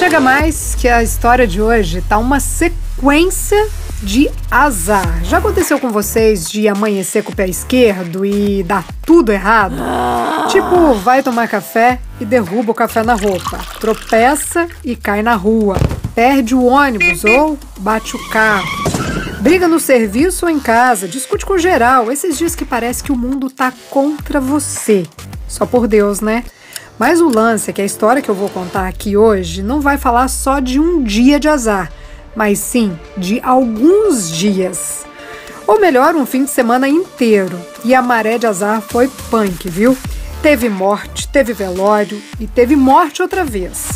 chega mais que a história de hoje tá uma sequência de azar. Já aconteceu com vocês de amanhecer com o pé esquerdo e dar tudo errado? Tipo, vai tomar café e derruba o café na roupa, tropeça e cai na rua, perde o ônibus ou bate o carro. Briga no serviço ou em casa, discute com geral, esses dias que parece que o mundo tá contra você. Só por Deus, né? Mas o lance é que a história que eu vou contar aqui hoje não vai falar só de um dia de azar, mas sim de alguns dias. Ou melhor, um fim de semana inteiro. E a maré de azar foi punk, viu? Teve morte, teve velório e teve morte outra vez.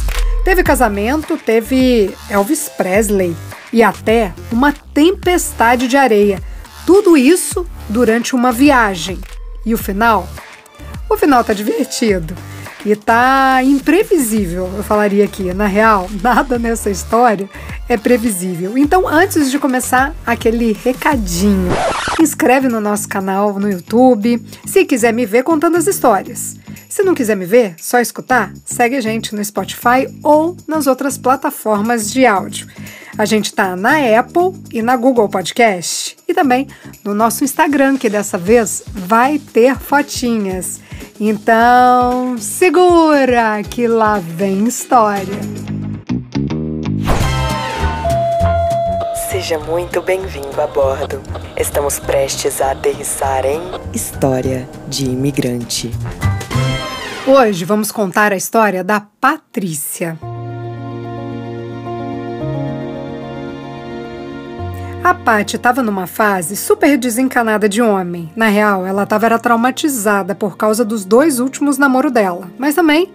Teve casamento, teve Elvis Presley e até uma tempestade de areia. Tudo isso durante uma viagem. E o final? O final tá divertido. E tá imprevisível, eu falaria aqui. Na real, nada nessa história é previsível. Então, antes de começar, aquele recadinho. Inscreve no nosso canal no YouTube, se quiser me ver contando as histórias. Se não quiser me ver, só escutar, segue a gente no Spotify ou nas outras plataformas de áudio. A gente tá na Apple e na Google Podcast e também no nosso Instagram, que dessa vez vai ter fotinhas. Então, segura que lá vem história. Seja muito bem-vindo a bordo. Estamos prestes a aterrissar em História de Imigrante. Hoje vamos contar a história da Patrícia. A Paty estava numa fase super desencanada de homem. Na real, ela estava traumatizada por causa dos dois últimos namoros dela. Mas também,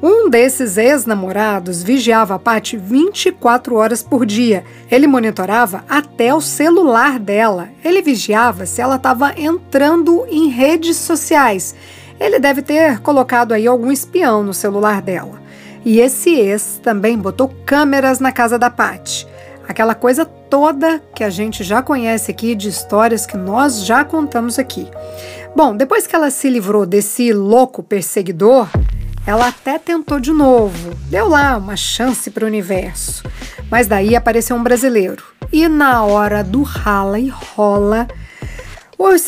um desses ex-namorados vigiava a Paty 24 horas por dia. Ele monitorava até o celular dela. Ele vigiava se ela estava entrando em redes sociais. Ele deve ter colocado aí algum espião no celular dela. E esse ex também botou câmeras na casa da Paty. Aquela coisa toda que a gente já conhece aqui de histórias que nós já contamos aqui. Bom, depois que ela se livrou desse louco perseguidor, ela até tentou de novo, deu lá uma chance para o universo. Mas daí apareceu um brasileiro. E na hora do rala e rola,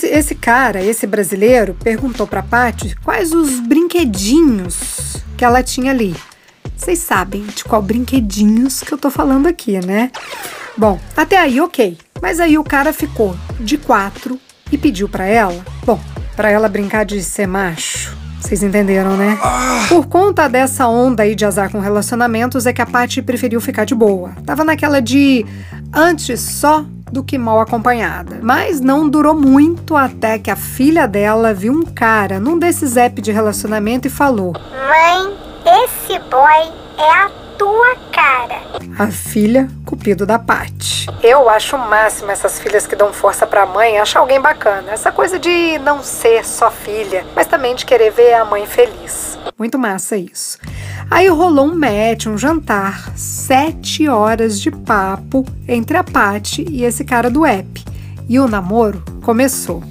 esse, cara, esse brasileiro, perguntou para Paty quais os brinquedinhos que ela tinha ali. Vocês sabem de qual brinquedinhos que eu tô falando aqui, né? Bom, até aí ok. Mas aí o cara ficou de quatro e pediu para ela, bom, para ela brincar de ser macho. Vocês entenderam, né? Por conta dessa onda aí de azar com relacionamentos, é que a Paty preferiu ficar de boa. Tava naquela de antes só do que mal acompanhada. Mas não durou muito até que a filha dela viu um cara num desses apps de relacionamento e falou: Mãe, esse boy é a tua cara. A filha, cupido da Paty. Eu acho o máximo essas filhas que dão força pra mãe achar alguém bacana. Essa coisa de não ser só filha, mas também de querer ver a mãe feliz. Muito massa isso. Aí rolou um match, um jantar, sete horas de papo entre a Paty e esse cara do app. E o namoro começou.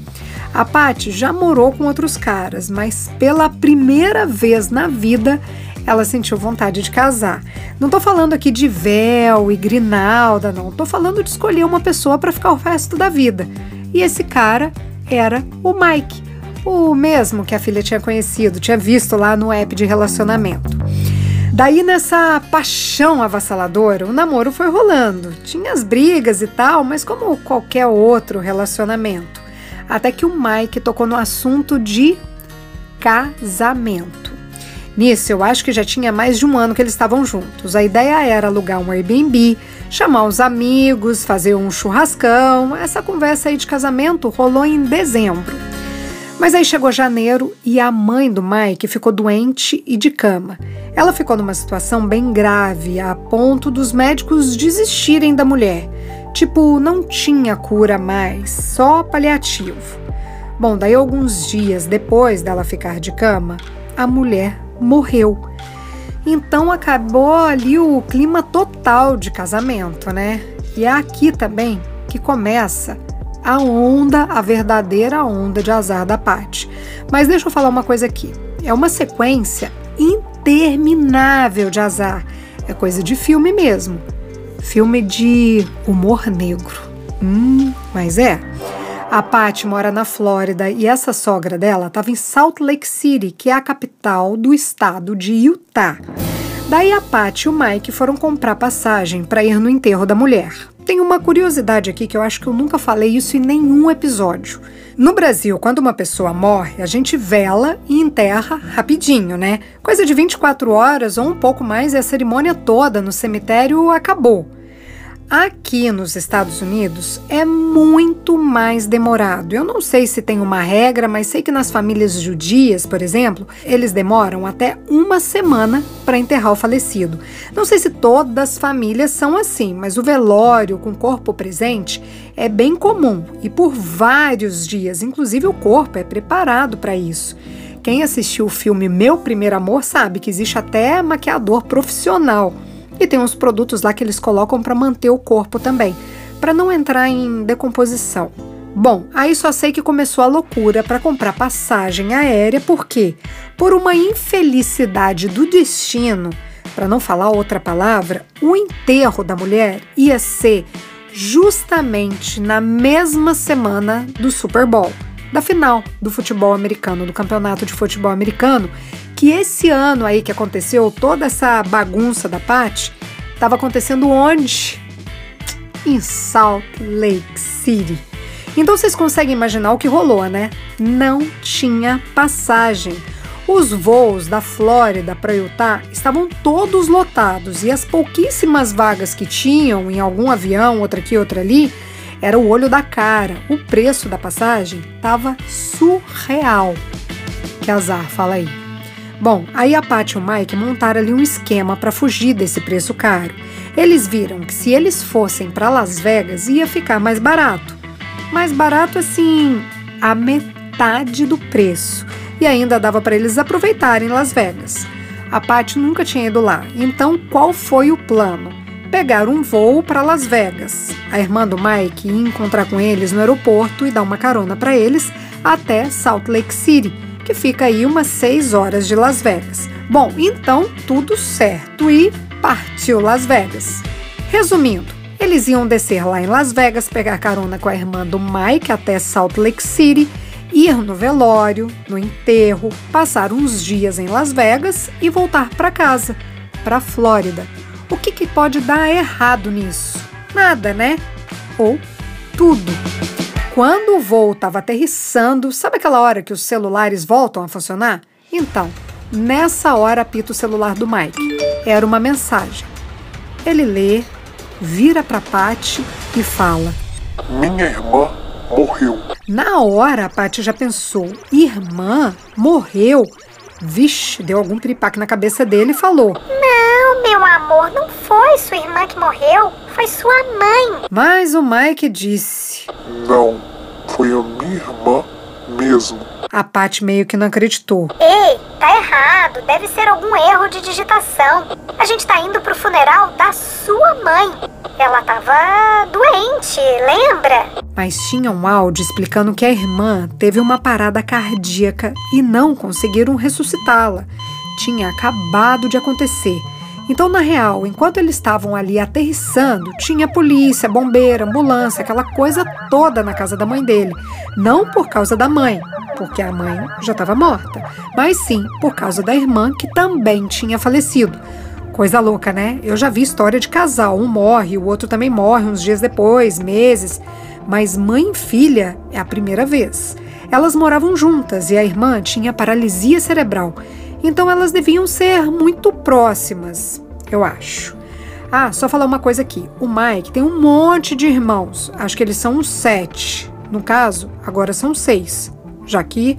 A Paty já morou com outros caras, mas pela primeira vez na vida ela sentiu vontade de casar. Não tô falando aqui de véu e grinalda, não. Tô falando de escolher uma pessoa para ficar o resto da vida. E esse cara era o Mike, o mesmo que a filha tinha conhecido, tinha visto lá no app de relacionamento. Daí, nessa paixão avassaladora, o namoro foi rolando. Tinha as brigas e tal, mas como qualquer outro relacionamento. Até que o Mike tocou no assunto de casamento. Nisso, eu acho que já tinha mais de um ano que eles estavam juntos. A ideia era alugar um Airbnb, chamar os amigos, fazer um churrascão. Essa conversa aí de casamento rolou em dezembro. Mas aí chegou janeiro e a mãe do Mike ficou doente e de cama. Ela ficou numa situação bem grave, a ponto dos médicos desistirem da mulher. Tipo, não tinha cura mais, só paliativo. Bom, daí alguns dias depois dela ficar de cama, a mulher morreu. Então acabou ali o clima total de casamento, né? E é aqui também que começa a onda, a verdadeira onda de azar da parte. Mas deixa eu falar uma coisa aqui. É uma sequência interminável de azar. é coisa de filme mesmo. Filme de humor negro. Hum, mas é. A Patty mora na Flórida e essa sogra dela estava em Salt Lake City, que é a capital do estado de Utah. Daí a Patty e o Mike foram comprar passagem para ir no enterro da mulher. Tem uma curiosidade aqui que eu acho que eu nunca falei isso em nenhum episódio. No Brasil, quando uma pessoa morre, a gente vela e enterra rapidinho, né? Coisa de 24 horas ou um pouco mais e a cerimônia toda no cemitério acabou. Aqui nos Estados Unidos é muito mais demorado. Eu não sei se tem uma regra, mas sei que nas famílias judias, por exemplo, eles demoram até uma semana para enterrar o falecido. Não sei se todas as famílias são assim, mas o velório com corpo presente é bem comum e por vários dias, inclusive o corpo é preparado para isso. Quem assistiu o filme Meu Primeiro Amor sabe que existe até maquiador profissional. E tem uns produtos lá que eles colocam para manter o corpo também, para não entrar em decomposição. Bom, aí só sei que começou a loucura para comprar passagem aérea, porque, por uma infelicidade do destino, para não falar outra palavra, o enterro da mulher ia ser justamente na mesma semana do Super Bowl, da final do futebol americano, do campeonato de futebol americano, que esse ano aí que aconteceu toda essa bagunça da Pat estava acontecendo onde? Em Salt Lake City. Então vocês conseguem imaginar o que rolou, né? Não tinha passagem. Os voos da Flórida para Utah estavam todos lotados e as pouquíssimas vagas que tinham em algum avião, outra aqui, outra ali, era o olho da cara. O preço da passagem estava surreal. Que azar, fala aí. Bom, aí a Paty e o Mike montaram ali um esquema para fugir desse preço caro. Eles viram que se eles fossem para Las Vegas ia ficar mais barato. Mais barato assim, a metade do preço. E ainda dava para eles aproveitarem Las Vegas. A Paty nunca tinha ido lá, então qual foi o plano? Pegar um voo para Las Vegas. A irmã do Mike ia encontrar com eles no aeroporto e dar uma carona para eles até Salt Lake City que fica aí umas 6 horas de Las Vegas. Bom, então tudo certo e partiu Las Vegas. Resumindo, eles iam descer lá em Las Vegas, pegar carona com a irmã do Mike até Salt Lake City, ir no velório, no enterro, passar uns dias em Las Vegas e voltar para casa, para Flórida. O que, que pode dar errado nisso? Nada, né? Ou tudo. Quando o voo estava aterrissando, sabe aquela hora que os celulares voltam a funcionar? Então, nessa hora apita o celular do Mike. Era uma mensagem. Ele lê, vira para Patty e fala: Minha irmã morreu. Na hora, a Patty já pensou: Irmã morreu? Vixe, deu algum tripaque na cabeça dele e falou: Não, meu amor, não foi sua irmã que morreu, foi sua mãe. Mas o Mike disse: Não, foi a minha irmã mesmo. A Patty meio que não acreditou. Ei, tá errado, deve ser algum erro de digitação. A gente tá indo pro funeral da sua mãe. Ela tava doente, lembra? Mas tinha um áudio explicando que a irmã teve uma parada cardíaca e não conseguiram ressuscitá-la. Tinha acabado de acontecer. Então, na real, enquanto eles estavam ali aterrissando, tinha polícia, bombeiro, ambulância, aquela coisa toda na casa da mãe dele. Não por causa da mãe, porque a mãe já estava morta, mas sim por causa da irmã que também tinha falecido. Coisa louca, né? Eu já vi história de casal, um morre, o outro também morre uns dias depois, meses, mas mãe e filha é a primeira vez. Elas moravam juntas e a irmã tinha paralisia cerebral então elas deviam ser muito próximas, eu acho. Ah, só falar uma coisa aqui. O Mike tem um monte de irmãos. Acho que eles são uns sete. No caso, agora são seis, já que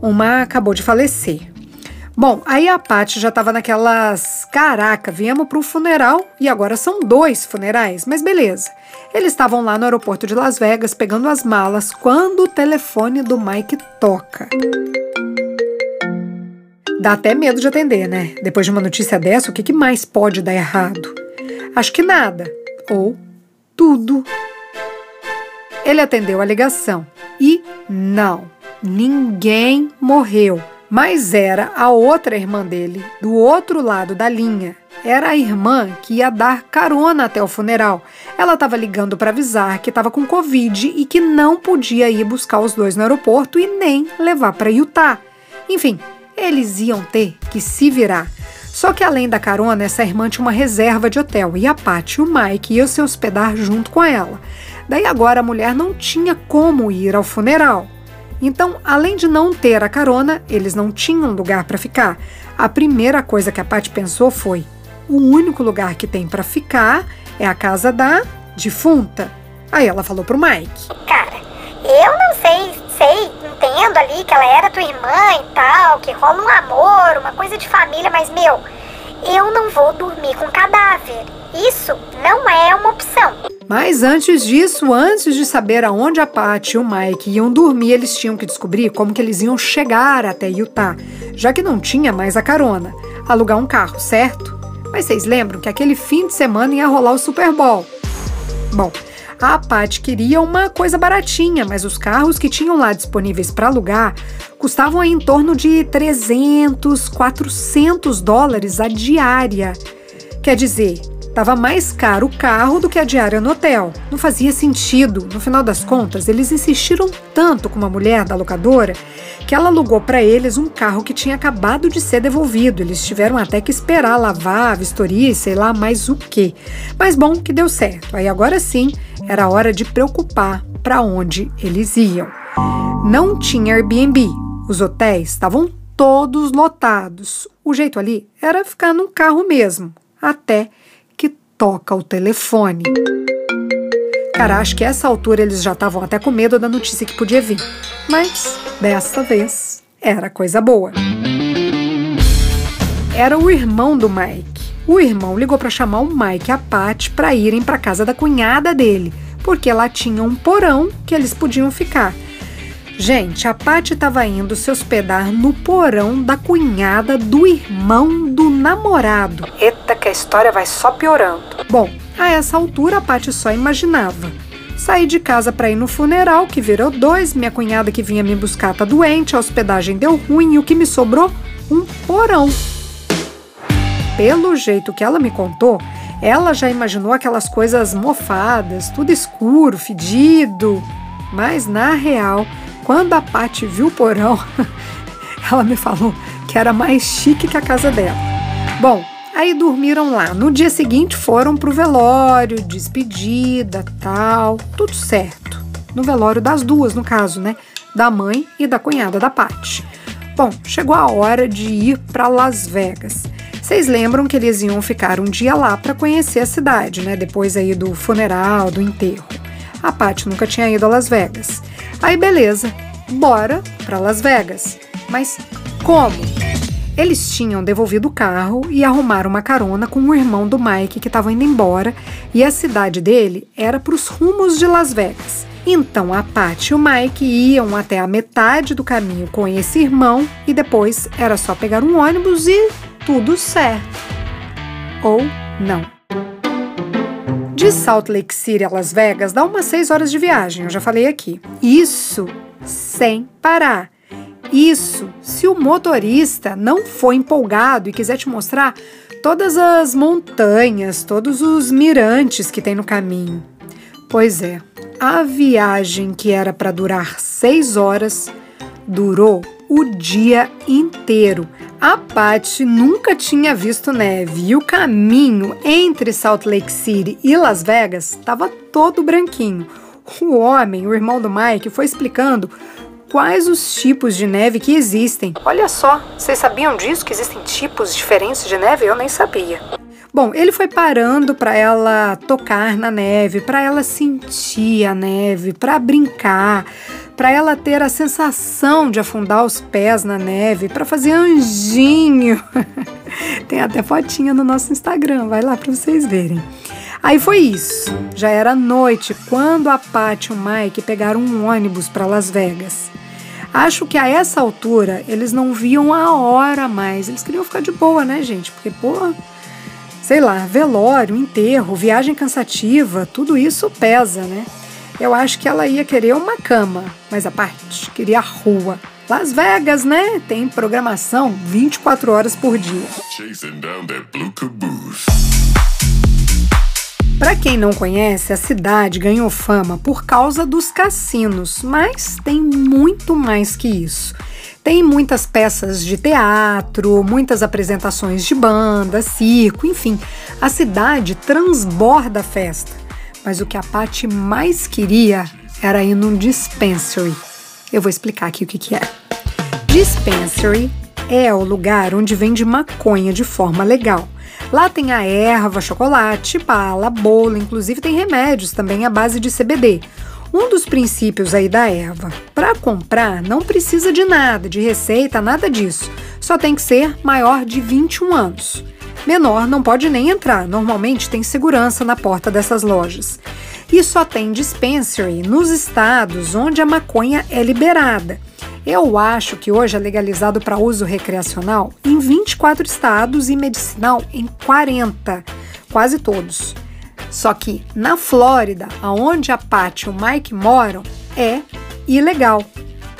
uma acabou de falecer. Bom, aí a Paty já estava naquelas. Caraca, viemos para o funeral e agora são dois funerais, mas beleza. Eles estavam lá no aeroporto de Las Vegas pegando as malas quando o telefone do Mike toca. Dá até medo de atender, né? Depois de uma notícia dessa, o que, mais pode dar errado? Acho que nada. Ou tudo. Ele atendeu a ligação e não, ninguém morreu. Mas era a outra irmã dele, do outro lado da linha. Era a irmã que ia dar carona até o funeral. Ela estava ligando para avisar que estava com Covid e que não podia ir buscar os dois no aeroporto e nem levar para Utah. Enfim, eles iam ter que se virar. Só que além da carona, essa irmã tinha uma reserva de hotel e a Paty o Mike iam se hospedar junto com ela. Daí agora a mulher não tinha como ir ao funeral. Então, além de não ter a carona, eles não tinham lugar para ficar. A primeira coisa que a Paty pensou foi: o único lugar que tem para ficar é a casa da defunta. Aí ela falou pro Mike: Cara, eu não sei, sei, entendo ali que ela era tua irmã e tal, que rola um amor, uma coisa de família, mas meu, eu não vou dormir com cadáver. Isso não é uma opção. Mas antes disso, antes de saber aonde a Patty e o Mike iam dormir, eles tinham que descobrir como que eles iam chegar até Utah, já que não tinha mais a carona. Alugar um carro, certo? Mas vocês lembram que aquele fim de semana ia rolar o Super Bowl? Bom, a Pat queria uma coisa baratinha, mas os carros que tinham lá disponíveis para alugar custavam em torno de 300, 400 dólares a diária. Quer dizer, Tava mais caro o carro do que a diária no hotel. Não fazia sentido. No final das contas, eles insistiram tanto com uma mulher da locadora que ela alugou para eles um carro que tinha acabado de ser devolvido. Eles tiveram até que esperar lavar, vistoria e sei lá mais o que. Mas bom que deu certo. Aí agora sim, era hora de preocupar para onde eles iam. Não tinha Airbnb. Os hotéis estavam todos lotados. O jeito ali era ficar num carro mesmo, até toca o telefone. Cara, acho que essa altura eles já estavam até com medo da notícia que podia vir. Mas, dessa vez, era coisa boa. Era o irmão do Mike. O irmão ligou para chamar o Mike e a Pat para irem para casa da cunhada dele, porque lá tinha um porão que eles podiam ficar. Gente, a Paty estava indo se hospedar no porão da cunhada do irmão do namorado. Eita, que a história vai só piorando. Bom, a essa altura a Paty só imaginava. Saí de casa para ir no funeral, que virou dois, minha cunhada que vinha me buscar tá doente, a hospedagem deu ruim e o que me sobrou? Um porão. Pelo jeito que ela me contou, ela já imaginou aquelas coisas mofadas, tudo escuro, fedido. Mas na real, quando a Paty viu o porão, ela me falou que era mais chique que a casa dela. Bom, aí dormiram lá. No dia seguinte foram pro velório, despedida, tal, tudo certo. No velório das duas, no caso, né? Da mãe e da cunhada da Paty. Bom, chegou a hora de ir para Las Vegas. Vocês lembram que eles iam ficar um dia lá para conhecer a cidade, né? Depois aí do funeral, do enterro. A Paty nunca tinha ido a Las Vegas. Aí beleza, bora para Las Vegas. Mas como? Eles tinham devolvido o carro e arrumaram uma carona com o irmão do Mike que estava indo embora e a cidade dele era para os rumos de Las Vegas. Então a Pat e o Mike iam até a metade do caminho com esse irmão e depois era só pegar um ônibus e tudo certo. Ou não. De Salt Lake City a Las Vegas dá umas 6 horas de viagem, eu já falei aqui. Isso sem parar. Isso se o motorista não for empolgado e quiser te mostrar todas as montanhas, todos os mirantes que tem no caminho. Pois é, a viagem que era para durar 6 horas durou o dia inteiro. A Patty nunca tinha visto neve e o caminho entre Salt Lake City e Las Vegas estava todo branquinho. O homem, o irmão do Mike, foi explicando quais os tipos de neve que existem. Olha só, vocês sabiam disso? Que existem tipos diferentes de neve? Eu nem sabia. Bom, ele foi parando para ela tocar na neve, para ela sentir a neve, para brincar, para ela ter a sensação de afundar os pés na neve, para fazer anjinho. Tem até fotinha no nosso Instagram, vai lá para vocês verem. Aí foi isso. Já era noite quando a Paty e o Mike pegaram um ônibus para Las Vegas. Acho que a essa altura eles não viam a hora mais. Eles queriam ficar de boa, né, gente? Porque, pô, sei lá, velório, enterro, viagem cansativa, tudo isso pesa, né? Eu acho que ela ia querer uma cama, mas a parte queria a rua. Las Vegas, né? Tem programação 24 horas por dia. Para quem não conhece, a cidade ganhou fama por causa dos cassinos, mas tem muito mais que isso. Tem muitas peças de teatro, muitas apresentações de banda, circo, enfim. A cidade transborda a festa. Mas o que a Paty mais queria era ir num dispensary. Eu vou explicar aqui o que, que é. Dispensary é o lugar onde vende maconha de forma legal. Lá tem a erva, chocolate, bala, bolo, inclusive tem remédios também à base de CBD. Um dos princípios aí da erva, para comprar não precisa de nada, de receita, nada disso. Só tem que ser maior de 21 anos. Menor não pode nem entrar, normalmente tem segurança na porta dessas lojas. E só tem dispensary nos estados onde a maconha é liberada. Eu acho que hoje é legalizado para uso recreacional em 24 estados e medicinal em 40, quase todos. Só que na Flórida, aonde a Pat e o Mike moram, é ilegal.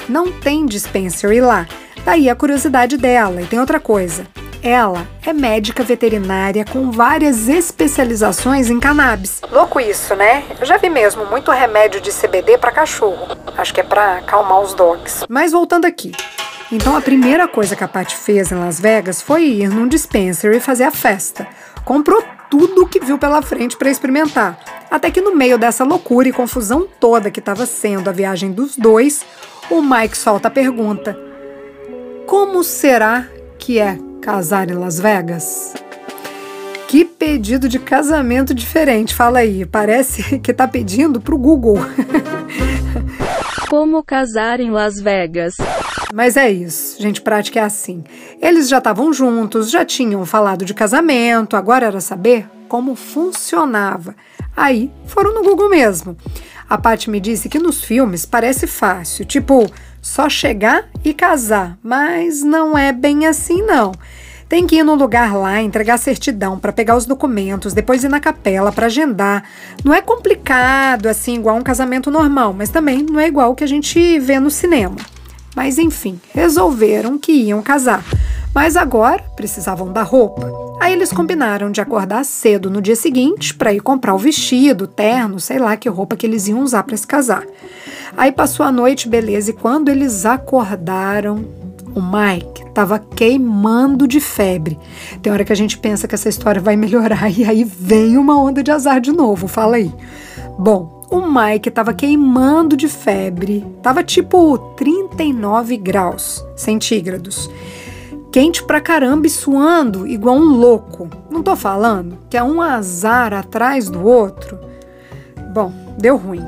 Não tem dispensary lá. Daí a curiosidade dela. E tem outra coisa. Ela é médica veterinária com várias especializações em cannabis. Louco isso, né? Eu já vi mesmo muito remédio de CBD para cachorro. Acho que é para acalmar os dogs. Mas voltando aqui. Então a primeira coisa que a Pat fez em Las Vegas foi ir num dispensary e fazer a festa. Comprou tudo o que viu pela frente para experimentar. Até que no meio dessa loucura e confusão toda que estava sendo a viagem dos dois, o Mike solta a pergunta: Como será que é casar em Las Vegas? Que pedido de casamento diferente, fala aí. Parece que tá pedindo pro Google. Como casar em Las Vegas? Mas é isso, gente, prática é assim. Eles já estavam juntos, já tinham falado de casamento, agora era saber como funcionava. Aí foram no Google mesmo. A Paty me disse que nos filmes parece fácil, tipo, só chegar e casar, mas não é bem assim não. Tem que ir no lugar lá, entregar certidão para pegar os documentos, depois ir na capela para agendar. Não é complicado assim, igual um casamento normal, mas também não é igual o que a gente vê no cinema. Mas enfim, resolveram que iam casar. Mas agora precisavam da roupa. Aí eles combinaram de acordar cedo no dia seguinte para ir comprar o vestido, terno, sei lá que roupa que eles iam usar para se casar. Aí passou a noite, beleza, e quando eles acordaram, o Mike estava queimando de febre. Tem hora que a gente pensa que essa história vai melhorar e aí vem uma onda de azar de novo. Fala aí. Bom, o Mike estava queimando de febre, tava tipo 39 graus centígrados. Quente pra caramba e suando igual um louco. Não tô falando que é um azar atrás do outro. Bom, deu ruim.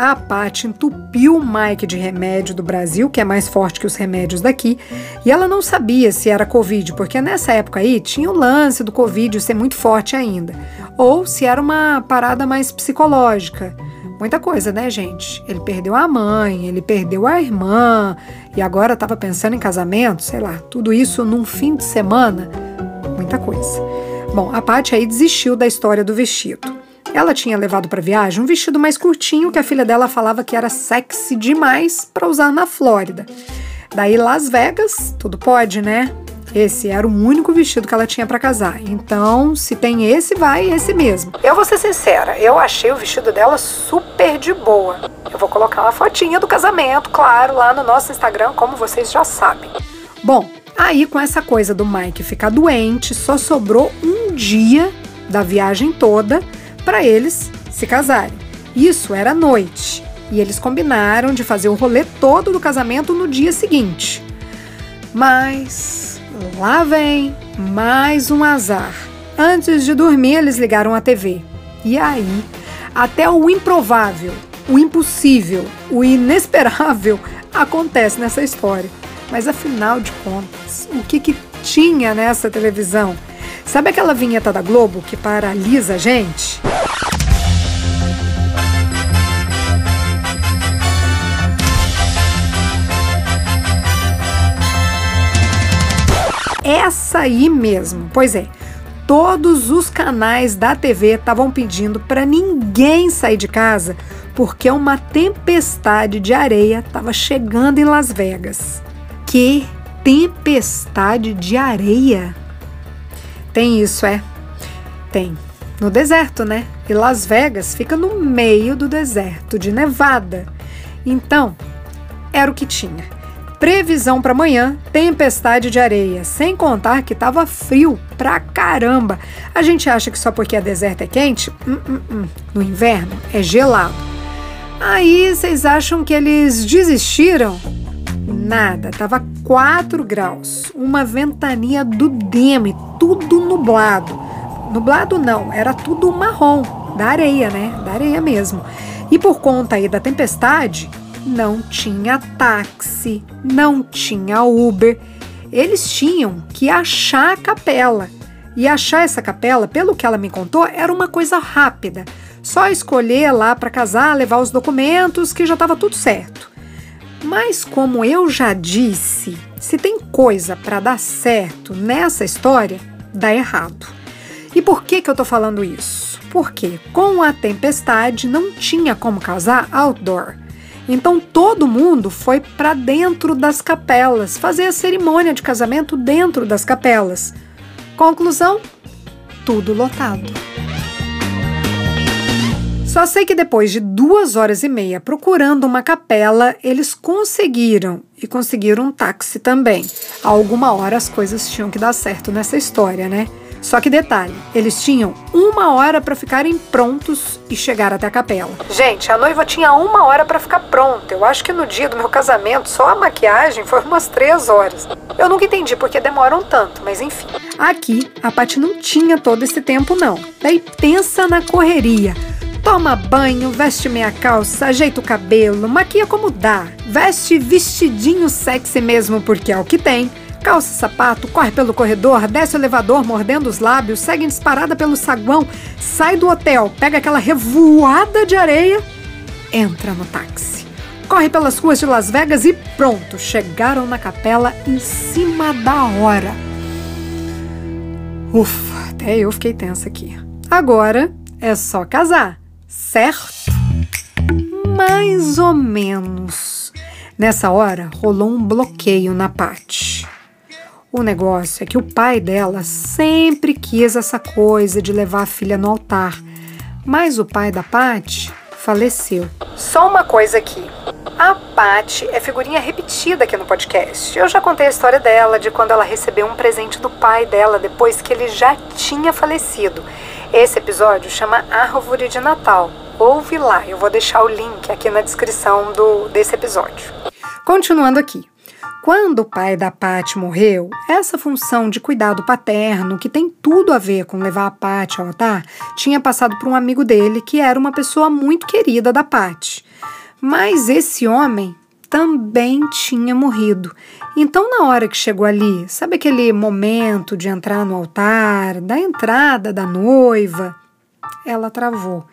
A Paty entupiu o Mike de remédio do Brasil, que é mais forte que os remédios daqui, e ela não sabia se era Covid, porque nessa época aí tinha o lance do Covid ser muito forte ainda, ou se era uma parada mais psicológica. Muita coisa, né, gente? Ele perdeu a mãe, ele perdeu a irmã e agora estava pensando em casamento, sei lá, tudo isso num fim de semana. Muita coisa. Bom, a Paty aí desistiu da história do vestido. Ela tinha levado para viagem um vestido mais curtinho que a filha dela falava que era sexy demais para usar na Flórida. Daí Las Vegas, tudo pode, né? Esse era o único vestido que ela tinha para casar. Então, se tem esse, vai esse mesmo. Eu vou ser sincera, eu achei o vestido dela super de boa. Eu vou colocar uma fotinha do casamento, claro, lá no nosso Instagram, como vocês já sabem. Bom, aí com essa coisa do Mike ficar doente, só sobrou um dia da viagem toda para eles se casarem. Isso era noite. E eles combinaram de fazer o rolê todo do casamento no dia seguinte. Mas Lá vem mais um azar. Antes de dormir, eles ligaram a TV. E aí, até o improvável, o impossível, o inesperável acontece nessa história. Mas afinal de contas, o que, que tinha nessa televisão? Sabe aquela vinheta da Globo que paralisa a gente? essa aí mesmo. Pois é, todos os canais da TV estavam pedindo para ninguém sair de casa porque uma tempestade de areia estava chegando em Las Vegas. Que tempestade de areia? Tem isso, é? Tem. No deserto, né? E Las Vegas fica no meio do deserto de Nevada. Então, era o que tinha. Previsão para amanhã: tempestade de areia, sem contar que tava frio pra caramba. A gente acha que só porque a deserto é quente? Hum, hum, hum. No inverno é gelado. Aí vocês acham que eles desistiram? Nada, tava 4 graus, uma ventania do deme, tudo nublado. Nublado não, era tudo marrom, da areia, né? Da areia mesmo. E por conta aí da tempestade, não tinha táxi, não tinha Uber. Eles tinham que achar a capela. E achar essa capela, pelo que ela me contou, era uma coisa rápida. Só escolher lá para casar, levar os documentos, que já estava tudo certo. Mas como eu já disse, se tem coisa para dar certo nessa história, dá errado. E por que que eu tô falando isso? Porque com a tempestade não tinha como casar outdoor. Então todo mundo foi para dentro das capelas, fazer a cerimônia de casamento dentro das capelas. Conclusão: tudo lotado. Só sei que depois de duas horas e meia procurando uma capela, eles conseguiram e conseguiram um táxi também. A alguma hora as coisas tinham que dar certo nessa história, né? Só que detalhe, eles tinham uma hora para ficarem prontos e chegar até a capela. Gente, a noiva tinha uma hora para ficar pronta. Eu acho que no dia do meu casamento só a maquiagem foi umas três horas. Eu nunca entendi porque demoram tanto, mas enfim. Aqui a Paty não tinha todo esse tempo não. Daí pensa na correria. Toma banho, veste meia calça, ajeita o cabelo, maquia como dá. Veste vestidinho sexy mesmo porque é o que tem calça sapato, corre pelo corredor, desce o elevador mordendo os lábios, segue disparada pelo saguão, sai do hotel, pega aquela revoada de areia, entra no táxi. Corre pelas ruas de Las Vegas e pronto, chegaram na capela em cima da hora. Ufa, até eu fiquei tensa aqui. Agora é só casar, certo? Mais ou menos. Nessa hora rolou um bloqueio na Paty. O negócio é que o pai dela sempre quis essa coisa de levar a filha no altar, mas o pai da Paty faleceu. Só uma coisa aqui. A Paty é figurinha repetida aqui no podcast. Eu já contei a história dela de quando ela recebeu um presente do pai dela depois que ele já tinha falecido. Esse episódio chama Árvore de Natal. Ouve lá, eu vou deixar o link aqui na descrição do, desse episódio. Continuando aqui. Quando o pai da Pati morreu, essa função de cuidado paterno, que tem tudo a ver com levar a Pati ao altar, tinha passado por um amigo dele que era uma pessoa muito querida da Pati. Mas esse homem também tinha morrido. Então, na hora que chegou ali, sabe aquele momento de entrar no altar, da entrada da noiva? Ela travou.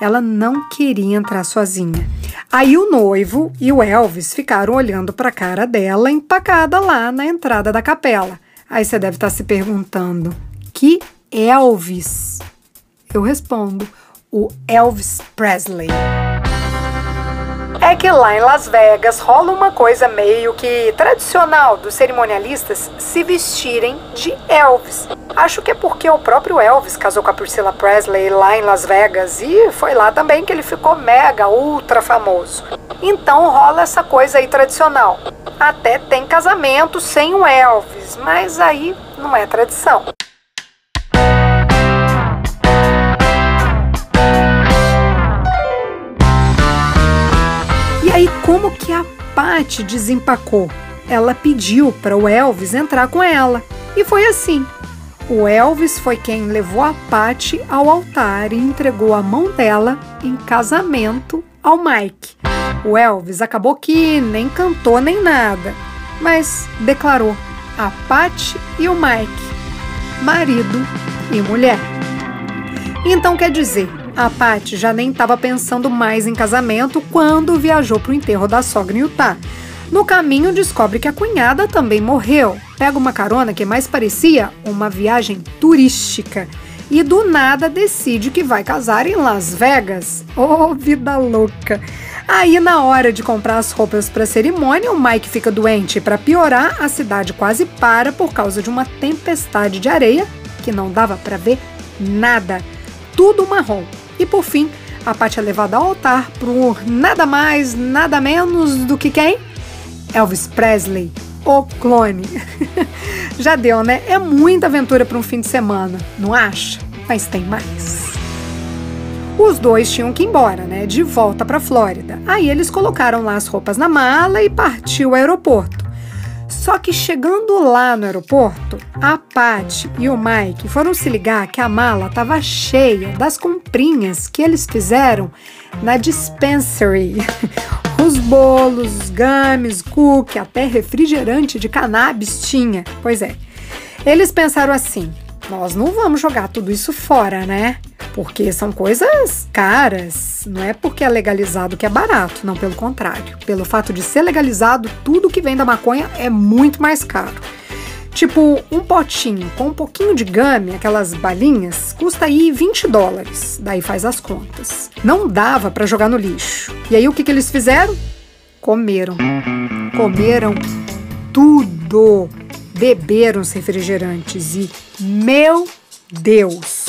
Ela não queria entrar sozinha. Aí o noivo e o Elvis ficaram olhando para a cara dela empacada lá na entrada da capela. Aí você deve estar tá se perguntando: que Elvis? Eu respondo: o Elvis Presley é que lá em Las Vegas rola uma coisa meio que tradicional dos cerimonialistas se vestirem de Elvis. Acho que é porque o próprio Elvis casou com a Priscilla Presley lá em Las Vegas e foi lá também que ele ficou mega ultra famoso. Então rola essa coisa aí tradicional. Até tem casamento sem o Elvis, mas aí não é tradição. Como que a Patty desempacou? Ela pediu para o Elvis entrar com ela. E foi assim. O Elvis foi quem levou a Patty ao altar e entregou a mão dela em casamento ao Mike. O Elvis acabou que nem cantou nem nada, mas declarou a Patty e o Mike, marido e mulher. Então quer dizer, a Patty já nem estava pensando mais em casamento quando viajou para o enterro da sogra em Utah. No caminho, descobre que a cunhada também morreu. Pega uma carona que mais parecia uma viagem turística. E do nada decide que vai casar em Las Vegas. Oh, vida louca! Aí, na hora de comprar as roupas para a cerimônia, o Mike fica doente para piorar, a cidade quase para por causa de uma tempestade de areia que não dava para ver nada. Tudo marrom. E por fim, a Paty é levada ao altar por nada mais, nada menos do que quem? Elvis Presley, o clone. Já deu, né? É muita aventura para um fim de semana, não acha? Mas tem mais. Os dois tinham que ir embora, né? De volta para Flórida. Aí eles colocaram lá as roupas na mala e partiu ao aeroporto. Só que chegando lá no aeroporto, a Pat e o Mike foram se ligar que a mala estava cheia das comprinhas que eles fizeram na dispensary. Os bolos, os games, cookie, até refrigerante de cannabis tinha. Pois é. Eles pensaram assim: nós não vamos jogar tudo isso fora, né? Porque são coisas caras. Não é porque é legalizado que é barato, não, pelo contrário. Pelo fato de ser legalizado, tudo que vem da maconha é muito mais caro. Tipo, um potinho com um pouquinho de game, aquelas balinhas, custa aí 20 dólares. Daí faz as contas. Não dava para jogar no lixo. E aí o que, que eles fizeram? Comeram. Comeram tudo. Beberam os refrigerantes e, meu Deus!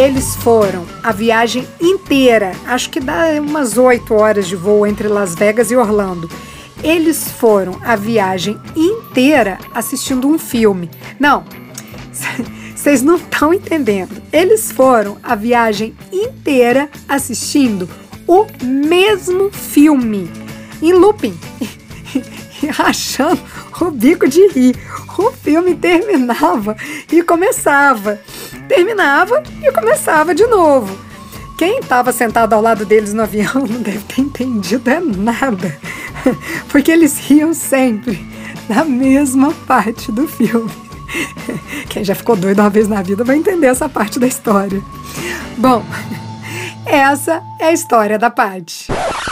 Eles foram a viagem inteira, acho que dá umas oito horas de voo entre Las Vegas e Orlando. Eles foram a viagem inteira assistindo um filme. Não, vocês não estão entendendo. Eles foram a viagem inteira assistindo o mesmo filme, em looping, rachando o bico de rir. O filme terminava e começava terminava e começava de novo. Quem estava sentado ao lado deles no avião não deve ter entendido é nada, porque eles riam sempre da mesma parte do filme. Quem já ficou doido uma vez na vida vai entender essa parte da história. Bom, essa é a história da Paty.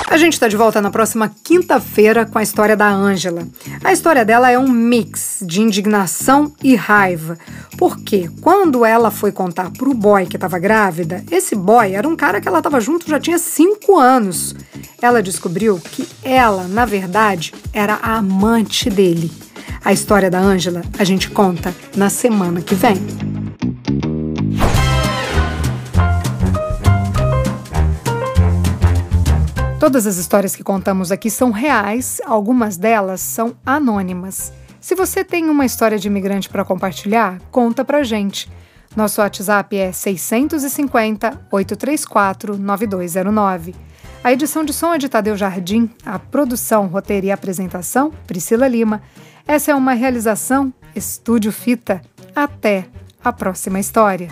A gente está de volta na próxima quinta-feira com a história da Ângela. A história dela é um mix de indignação e raiva. Porque quando ela foi contar pro boy que estava grávida, esse boy era um cara que ela estava junto já tinha cinco anos. Ela descobriu que ela, na verdade, era a amante dele. A história da Ângela a gente conta na semana que vem. Todas as histórias que contamos aqui são reais, algumas delas são anônimas. Se você tem uma história de imigrante para compartilhar, conta pra gente. Nosso WhatsApp é 650 834 9209. A edição de som é de Tadeu Jardim, a produção, roteiro e apresentação, Priscila Lima. Essa é uma realização Estúdio Fita. Até a próxima história.